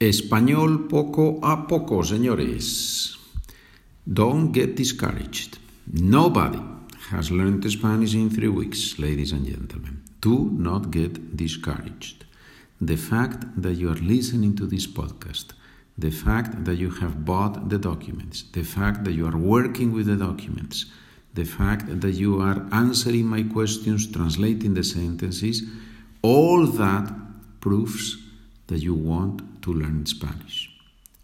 Español poco a poco, señores. Don't get discouraged. Nobody has learned Spanish in three weeks, ladies and gentlemen. Do not get discouraged. The fact that you are listening to this podcast, the fact that you have bought the documents, the fact that you are working with the documents, the fact that you are answering my questions, translating the sentences, all that proves that you want to learn Spanish.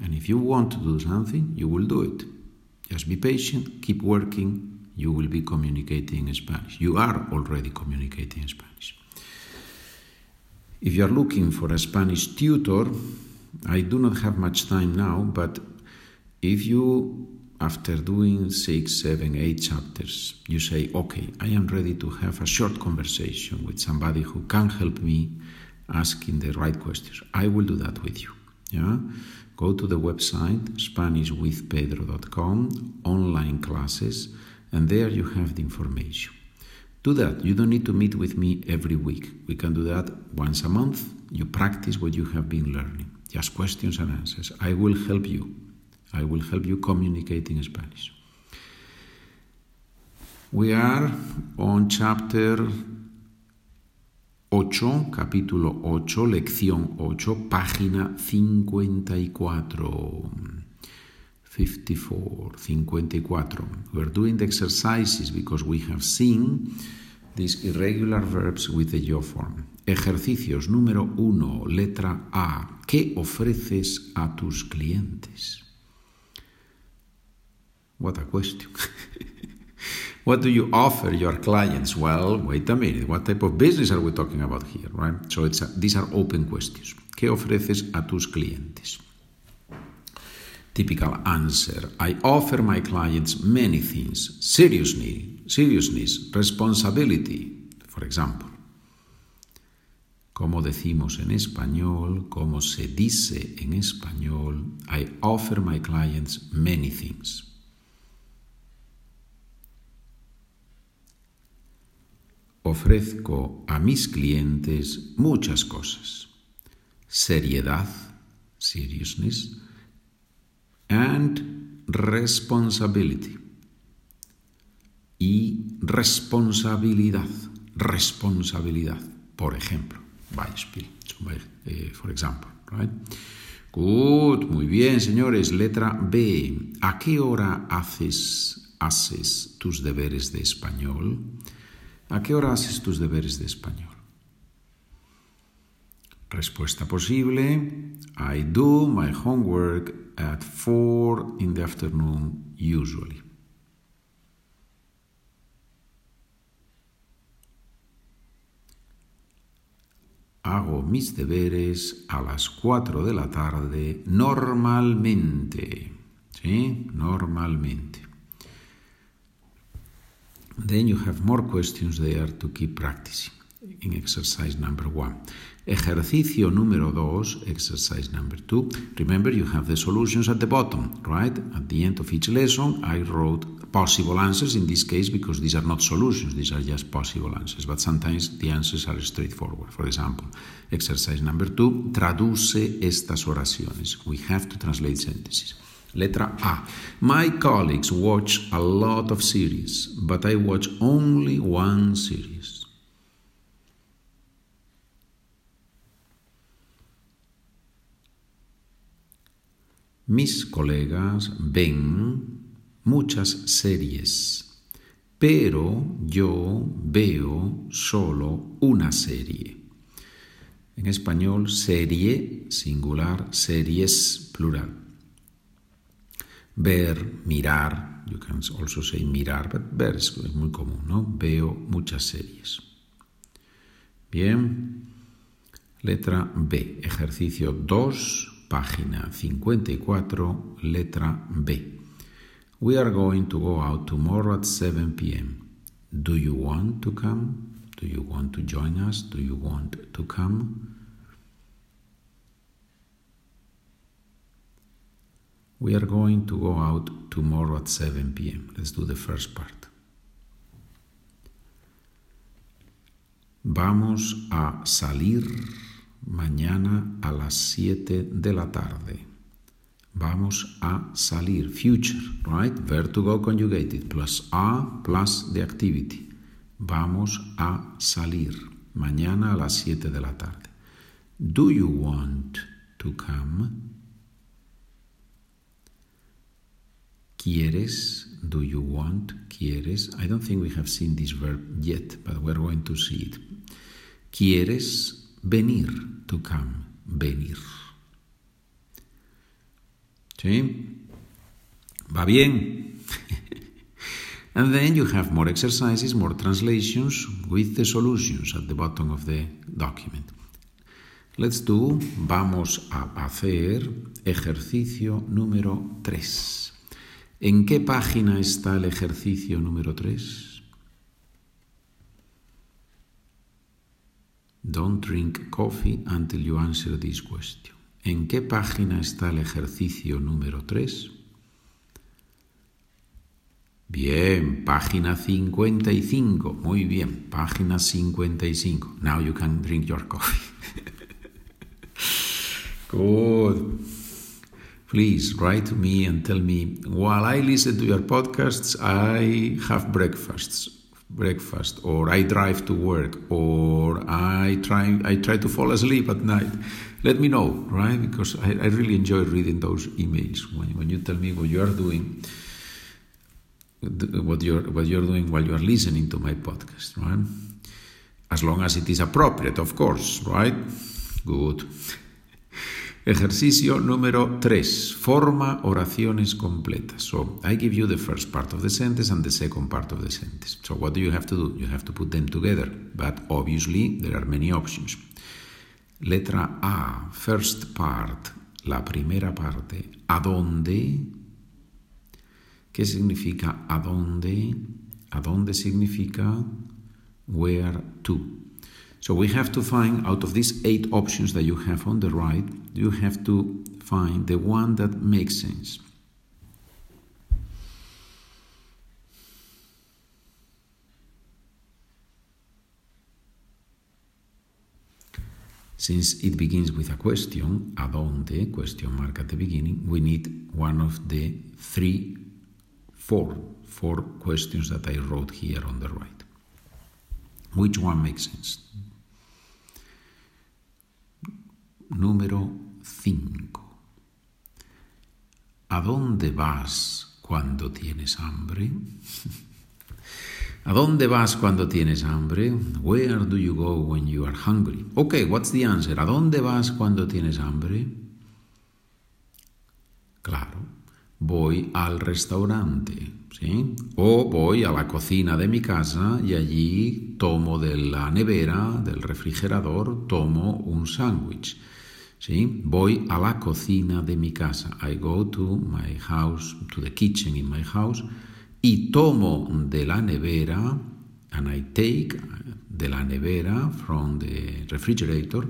And if you want to do something, you will do it. Just be patient, keep working, you will be communicating in Spanish. You are already communicating in Spanish. If you are looking for a Spanish tutor, I do not have much time now, but if you, after doing six, seven, eight chapters, you say, okay, I am ready to have a short conversation with somebody who can help me asking the right questions. I will do that with you. Yeah? Go to the website SpanishWithPedro.com, online classes, and there you have the information. Do that. You don't need to meet with me every week. We can do that once a month. You practice what you have been learning. Just questions and answers. I will help you. I will help you communicate in Spanish. We are on chapter 8, capítulo 8, lección 8, página 54. 54, 54. We're doing exercises because we have seen these irregular verbs with the yo form. Ejercicios número 1, letra A. ¿Qué ofreces a tus clientes? What a question. What do you offer your clients? Well, wait a minute. What type of business are we talking about here, right? So it's a, these are open questions. ¿Qué ofreces a tus clientes? Typical answer. I offer my clients many things. Seriously, seriousness, responsibility, for example. Como decimos en español, como se dice en español, I offer my clients many things. ofrezco a mis clientes muchas cosas. Seriedad, seriousness, and responsibility. Y responsabilidad, responsabilidad, por ejemplo. Beispiel, eh, For example, Good, muy bien, señores. Letra B. ¿A qué hora haces, haces tus deberes de español? ¿A qué hora haces tus deberes de español? Respuesta posible, I do my homework at four in the afternoon usually. Hago mis deberes a las 4 de la tarde normalmente. ¿Sí? Normalmente. Then you have more questions there to keep practicing in exercise number one. Ejercicio número dos, exercise number two. Remember, you have the solutions at the bottom, right? At the end of each lesson, I wrote possible answers in this case because these are not solutions, these are just possible answers. But sometimes the answers are straightforward. For example, exercise number two, traduce estas oraciones. We have to translate sentences. Letra A. My colleagues watch a lot of series, but I watch only one series. Mis colegas ven muchas series, pero yo veo solo una serie. En español, serie singular, series plural ver, mirar, you can also say mirar, but ver es, muy común, ¿no? Veo muchas series. Bien, letra B, ejercicio 2, página 54, letra B. We are going to go out tomorrow at 7 p.m. Do you want to come? Do you want to join us? Do you want to come? We are going to go out tomorrow at 7 p.m. Let's do the first part. Vamos a salir mañana a las 7 de la tarde. Vamos a salir. Future, right? Verb to go conjugated. Plus a plus the activity. Vamos a salir mañana a las 7 de la tarde. Do you want to come? quieres, do you want, quieres. I don't think we have seen this verb yet, but we're going to see it. Quieres venir, to come, venir. ¿Sí? ¿Va bien? and then you have more exercises, more translations with the solutions at the bottom of the document. Let's do, vamos a hacer ejercicio número 3. ¿En qué página está el ejercicio número 3? Don't drink coffee until you answer this question. ¿En qué página está el ejercicio número 3? Bien, página 55. Muy bien, página 55. Now you can drink your coffee. Good. Please write to me and tell me while I listen to your podcasts, I have breakfasts breakfast or I drive to work or I try I try to fall asleep at night. Let me know, right? Because I, I really enjoy reading those emails when, when you tell me what you are doing what you're what you're doing while you are listening to my podcast, right? As long as it is appropriate, of course, right? Good. Ejercicio número 3. Forma oraciones completas. So, I give you the first part of the sentence and the second part of the sentence. So, what do you have to do? You have to put them together, but obviously there are many options. Letra A, first part, la primera parte, ¿a dónde? ¿Qué significa a dónde? ¿A dónde significa where to? So we have to find out of these eight options that you have on the right, you have to find the one that makes sense. Since it begins with a question, adonde, question mark at the beginning, we need one of the three, four, four questions that I wrote here on the right. Which one makes sense? número 5. ¿A dónde vas cuando tienes hambre? ¿A dónde vas cuando tienes hambre? Where do you go when you are hungry? Ok, what's the answer? ¿A dónde vas cuando tienes hambre? Claro, voy al restaurante, ¿sí? O voy a la cocina de mi casa y allí tomo de la nevera, del refrigerador, tomo un sándwich. Voy a la cocina de mi casa. I go to my house, to the kitchen in my house. Y tomo de la nevera, and I take de la nevera from the refrigerator,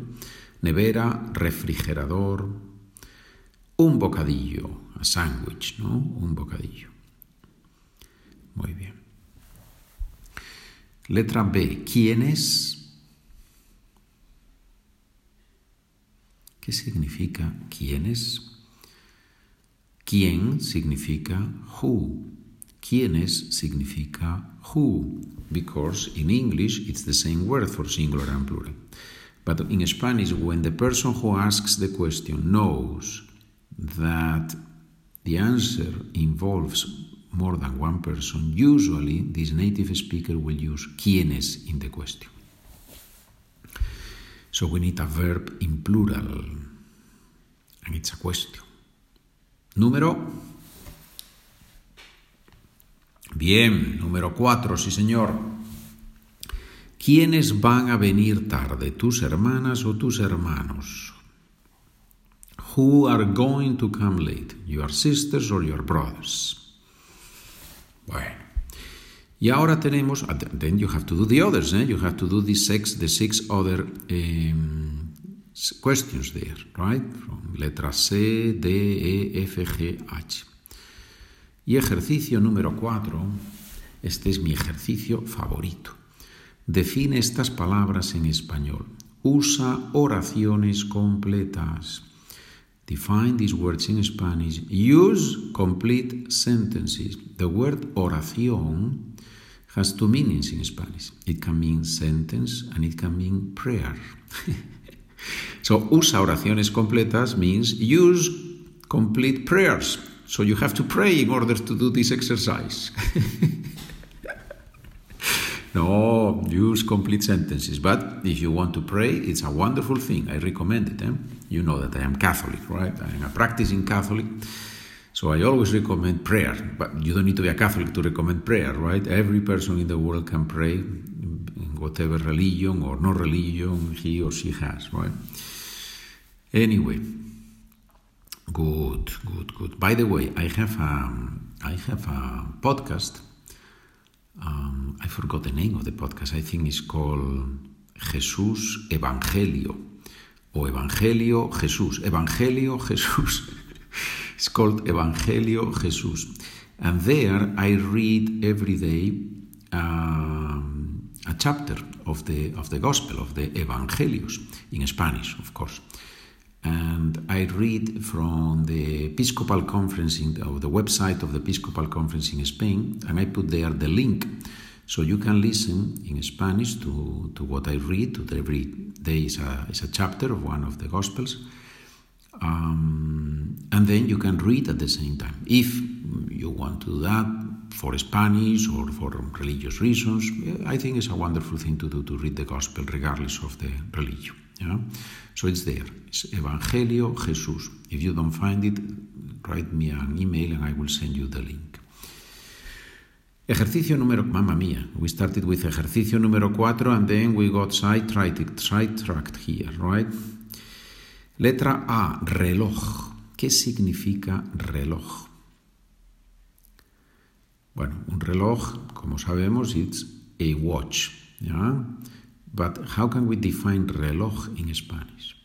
nevera, refrigerador, un bocadillo, a sandwich, ¿no? Un bocadillo. Muy bien. Letra B. ¿Quién es? ¿Qué significa quiénes? ¿Quién significa who? ¿Quiénes significa who? Because in English it's the same word for singular and plural. But in Spanish, when the person who asks the question knows that the answer involves more than one person, usually this native speaker will use quiénes in the question. So we need a verb in plural. And it's a question. Número. Bien, número cuatro, sí señor. ¿Quiénes van a venir tarde? ¿Tus hermanas o tus hermanos? Who are going to come late? Your sisters or your brothers? Bueno. Y ahora tenemos, ah, then you have to do the others, eh? you have to do the six, the six other em, questions there, right? From letra C, D, E, F, G, H. Y ejercicio número cuatro. este es mi ejercicio favorito. Define estas palabras en español. Usa oraciones completas. Define these words in Spanish. Use complete sentences. The word oración has two meanings in Spanish. It can mean sentence and it can mean prayer. so usa oraciones completas means use complete prayers. So you have to pray in order to do this exercise. no, use complete sentences. But if you want to pray, it's a wonderful thing. I recommend it. Eh? You know that I am Catholic, right? I am a practicing Catholic. So I always recommend prayer, but you don't need to be a Catholic to recommend prayer, right? Every person in the world can pray, in whatever religion or no religion he or she has, right? Anyway, good, good, good. By the way, I have a, um, I have a podcast. Um, I forgot the name of the podcast. I think it's called Jesús Evangelio. O Evangelio Jesús. Evangelio Jesús. It's called Evangelio Jesus. And there I read every day um, a chapter of the, of the Gospel, of the Evangelios, in Spanish, of course. And I read from the Episcopal Conference, in the, the website of the Episcopal Conference in Spain, and I put there the link. So you can listen in Spanish to, to what I read. To every day is a, is a chapter of one of the Gospels. Um, and then you can read at the same time. If you want to do that for Spanish or for religious reasons, I think it's a wonderful thing to do to read the Gospel regardless of the religion. So it's there. It's Evangelio Jesus. If you don't find it, write me an email and I will send you the link. Ejercicio número... Mamma mia, we started with ejercicio número 4 and then we got sidetracked, sidetracked here, right? Letra A, reloj. ¿Qué significa reloj? Bueno, un reloj, como sabemos, it's a watch. Pero, But how can we define reloj en Spanish?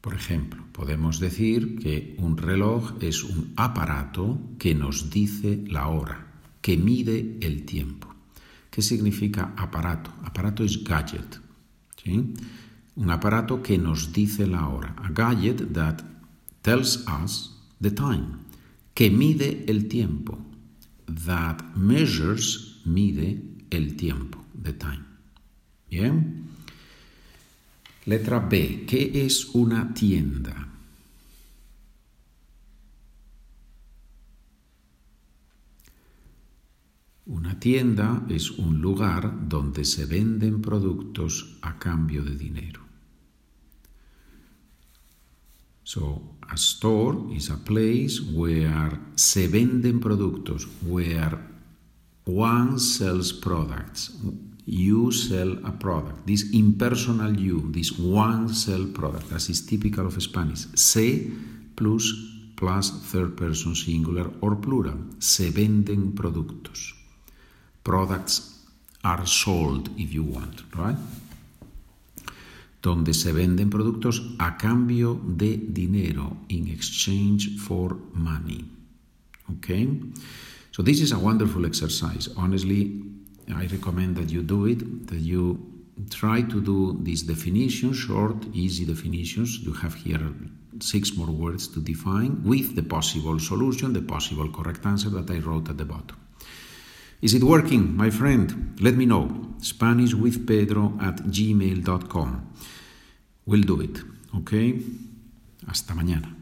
por ejemplo, podemos decir que un reloj es un aparato que nos dice la hora, que mide el tiempo. ¿Qué significa aparato? Aparato es gadget, un aparato que nos dice la hora. A gadget that tells us the time. Que mide el tiempo. That measures, mide el tiempo. The time. Bien. Letra B. ¿Qué es una tienda? tienda es un lugar donde se venden productos a cambio de dinero. So, a store is a place where se venden productos, where one sells products. You sell a product. This impersonal you, this one sell product, as is typical of Spanish. Se plus plus third person singular or plural. Se venden productos. products are sold if you want, right? Donde se venden productos a cambio de dinero, in exchange for money. Okay? So this is a wonderful exercise. Honestly, I recommend that you do it, that you try to do these definitions, short, easy definitions. You have here six more words to define with the possible solution, the possible correct answer that I wrote at the bottom. Is it working, my friend? Let me know. Spanish with Pedro at gmail.com. We'll do it, okay? Hasta mañana.